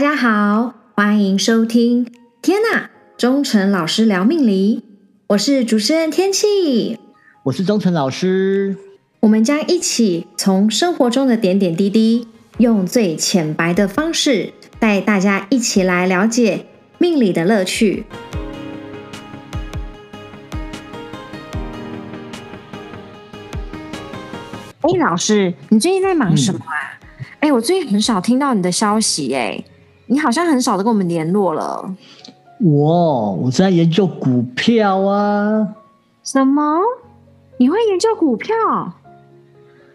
家好，欢迎收听。天呐，忠诚老师聊命理，我是主持人天气，我是忠诚老师。我们将一起从生活中的点点滴滴，用最浅白的方式，带大家一起来了解命理的乐趣。哎，老师，你最近在忙什么啊？哎，我最近很少听到你的消息，哎，你好像很少的跟我们联络了。我我在研究股票啊。什么？你会研究股票？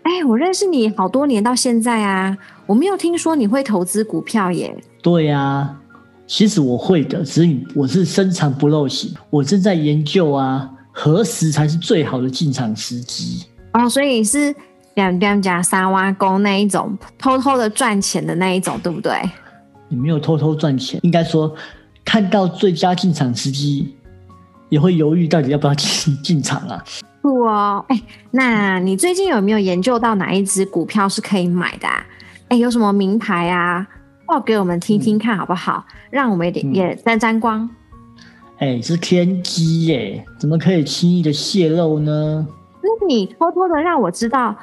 哎，我认识你好多年到现在啊，我没有听说你会投资股票耶。对呀，其实我会的，只是我是深藏不露型。我正在研究啊，何时才是最好的进场时机？哦，所以是。两两家三挖工那一种偷偷的赚钱的那一种，对不对？你没有偷偷赚钱，应该说看到最佳进场时机，也会犹豫到底要不要进 进场啊？不哦，哎，那你最近有没有研究到哪一只股票是可以买的？哎，有什么名牌啊？报给我们听听看好不好？让我们也也沾沾光。哎，是天机耶，怎么可以轻易的泄露呢？那你偷偷的让我知道。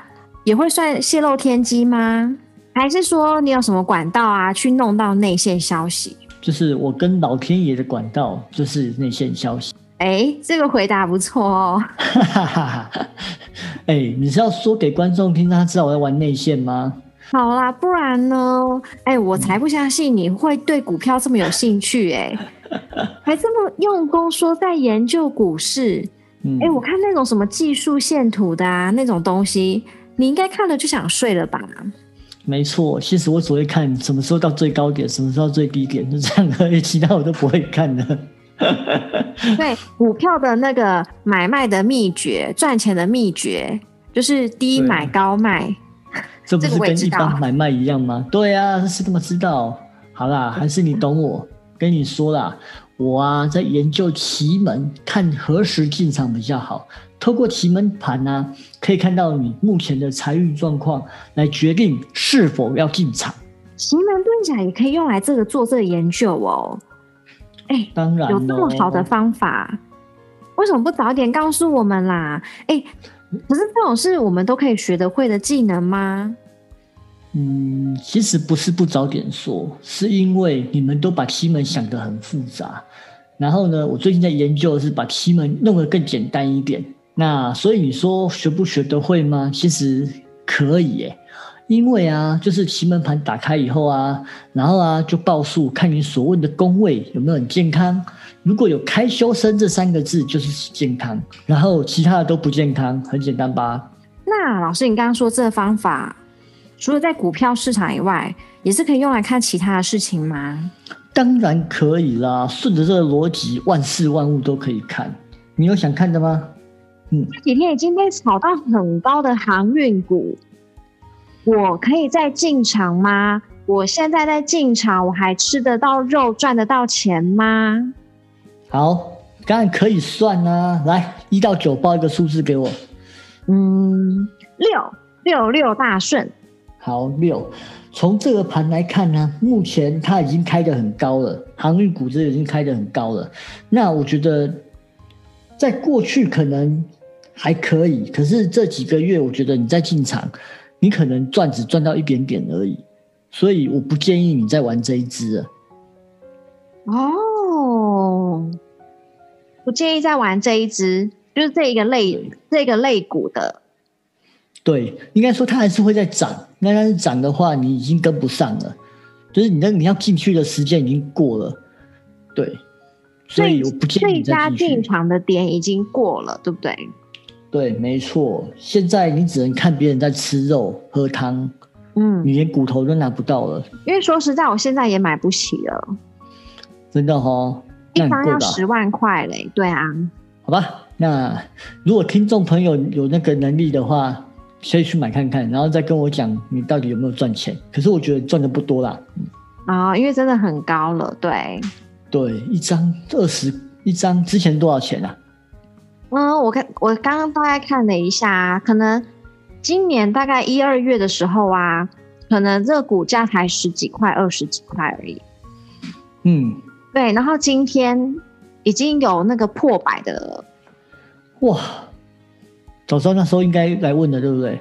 也会算泄露天机吗？还是说你有什么管道啊，去弄到内线消息？就是我跟老天爷的管道，就是内线消息。哎，这个回答不错哦。哎，你是要说给观众听，让他知道我在玩内线吗？好啦，不然呢？哎，我才不相信你会对股票这么有兴趣，哎，还这么用功说在研究股市。哎，我看那种什么技术线图的啊，那种东西。你应该看了就想睡了吧？没错，其实我只会看什么时候到最高点，什么时候最低点，就这样而已，其他我都不会看的。对，股票的那个买卖的秘诀，赚钱的秘诀，就是低买高卖。这不是跟一般买卖一样吗？对啊，是这么知道。好啦，还是你懂我。跟你说啦，我啊在研究奇门，看何时进场比较好。透过奇门盘呢，可以看到你目前的财运状况，来决定是否要进场。奇门遁甲也可以用来这个做这个研究哦。哎，当然有这么好的方法，为什么不早点告诉我们啦？哎，可是这种事我们都可以学得会的技能吗？嗯，其实不是不早点说，是因为你们都把奇门想得很复杂。然后呢，我最近在研究的是把奇门弄得更简单一点。那所以你说学不学得会吗？其实可以耶，因为啊，就是奇门盘打开以后啊，然后啊就报数，看你所问的宫位有没有很健康。如果有开修身这三个字，就是健康；然后其他的都不健康，很简单吧？那老师，你刚刚说这个方法，除了在股票市场以外，也是可以用来看其他的事情吗？当然可以啦，顺着这个逻辑，万事万物都可以看。你有想看的吗？这几天已经被炒到很高的航运股，我可以再进场吗？我现在在进场，我还吃得到肉，赚得到钱吗？好，当然可以算啊！来，一到九报一个数字给我。嗯，六六六大顺。好，六。从这个盘来看呢，目前它已经开得很高了，航运股这已经开得很高了。那我觉得，在过去可能。还可以，可是这几个月，我觉得你在进场，你可能赚只赚到一点点而已，所以我不建议你再玩这一支。哦，不建议再玩这一支，就是这一个类这个类股的。对，应该说它还是会在涨，那但是涨的话，你已经跟不上了，就是你那你要进去的时间已经过了。对，所以我不建议最佳进场的点已经过了，对不对？对，没错。现在你只能看别人在吃肉、喝汤，嗯，你连骨头都拿不到了。因为说实在，我现在也买不起了。真的哈，一方要十万块嘞。对啊。好吧，那如果听众朋友有那个能力的话，可以去买看看，然后再跟我讲你到底有没有赚钱。可是我觉得赚的不多啦。啊，因为真的很高了。对。对，一张二十一张，之前多少钱啊？嗯，我看我刚刚大概看了一下，可能今年大概一二月的时候啊，可能这个股价才十几块、二十几块而已。嗯，对，然后今天已经有那个破百的了。哇，早知道那时候应该来问的，对不对？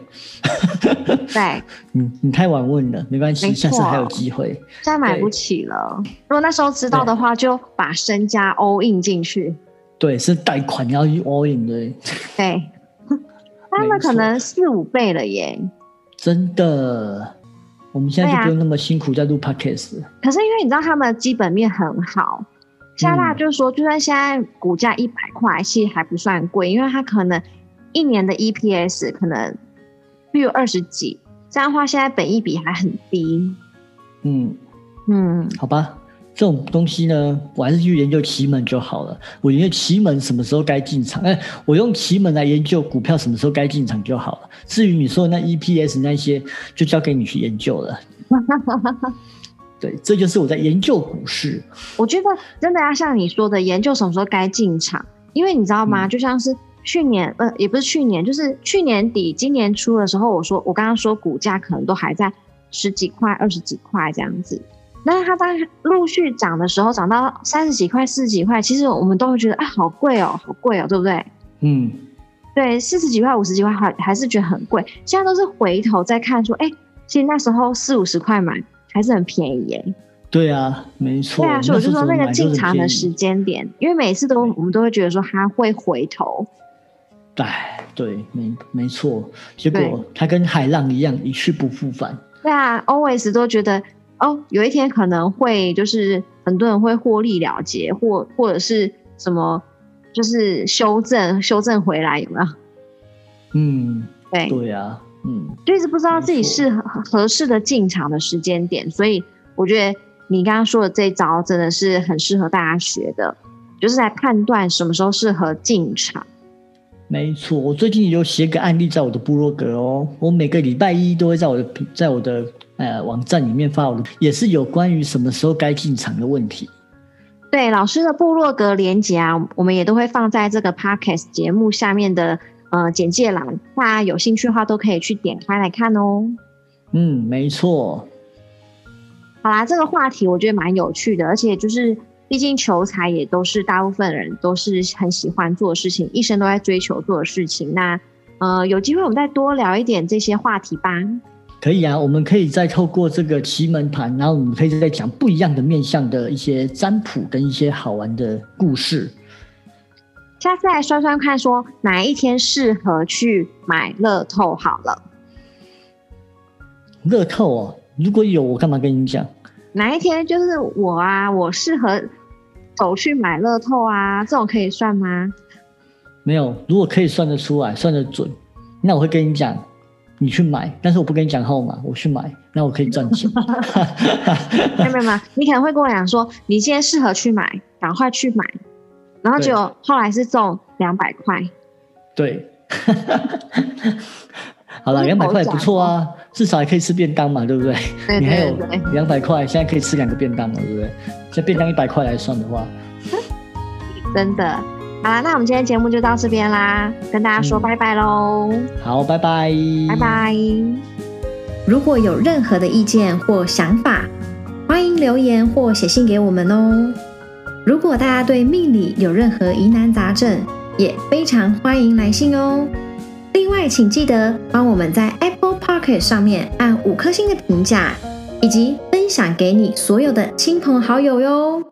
对，你，你太晚问了，没关系，下次还有机会。现在买不起了。如果那时候知道的话，就把身家 all in 进去。对，是贷款要 all in 的，对，他们可能四五倍了耶。真的。我们现在就不用那么辛苦在录 podcast 了。可是因为你知道他们的基本面很好，加大就是说，就算现在股价一百块，其实还不算贵，因为它可能一年的 EPS 可能比如二十几，这样的话现在本益比还很低。嗯，嗯，好吧，这种东西呢，我还是去研究奇门就好了。我研究奇门什么时候该进场，哎，我用奇门来研究股票什么时候该进场就好了。至于你说的那 EPS 那些，就交给你去研究了。对，这就是我在研究股市。我觉得真的要像你说的，研究什么时候该进场，因为你知道吗？嗯就像是去年，呃，也不是去年，就是去年底、今年初的时候，我说我刚刚说股价可能都还在十几块、二十几块这样子。那它在陆续涨的时候，涨到三十几块、四十几块，其实我们都会觉得，啊，好贵哦，好贵哦，对不对？嗯，对，四十几块、五十几块还还是觉得很贵。现在都是回头再看说，哎，其实那时候四五十块买还是很便宜耶。对啊，没错。对啊，所以我就说那个进场的时时间点，因为每次都我们都会觉得说它会回头，哎，对，没没错。结果它跟海浪一样，一去不复返。对啊，always 都觉得哦，有一天可能会就是很多人会获利了结，或或者是什么，就是修正修正回来，有没有？嗯，对，对啊，嗯，就一直不知道自己适合合适的进场的时间点，所以我觉得你刚刚说的这一招真的是很适合大家学的，就是来判断什么时候适合进场。没错。我最近也有写个案例在我的部落格哦，我每个礼拜一都会在我的在我的呃网站里面发我的，也是有关于什么时候该进场的问题。对老师的部落格连接啊，我们也都会放在这个 podcast 节目下面的呃简介栏，大家有兴趣的话都可以去点开来看哦。嗯，没错。好啦，这个话题我觉得蛮有趣的，而且就是毕竟求财也都是大部分人都是很喜欢做的事情，一生都在追求做的事情。那呃，有机会我们再多聊一点这些话题吧。可以啊，我们可以再透过这个奇门盘，然后我们可以再讲不一样的面向的一些占卜跟一些好玩的故事。下次来算算看，说哪一天适合去买乐透好了。乐透哦，如果有我干嘛跟你讲？哪一天就是我啊，我适合走去买乐透啊，这种可以算吗？没有，如果可以算得出来，算得准，那我会跟你讲，你去买，但是我不跟你讲号码，我去买，那我可以赚钱。没有没有你可能会跟我讲说，你今天适合去买，赶快去买，然后对结果后来是中两百块，对，好了，那两百块也不错啊，至少还可以吃便当嘛，对不对？对你还有两百块，现在可以吃两个便当了，对不对？现在便当一百块来算的话，真的。好啦，那我们今天节目就到这边啦，跟大家说嗯拜拜喽，好，拜拜，拜拜。如果有任何的意见或想法，欢迎留言或写信给我们哦。如果大家对命理有任何疑难杂症，也非常欢迎来信哦。另外，请记得帮我们在 Apple Pocket 上面按五颗星的评价，以及分享给你所有的亲朋好友哟。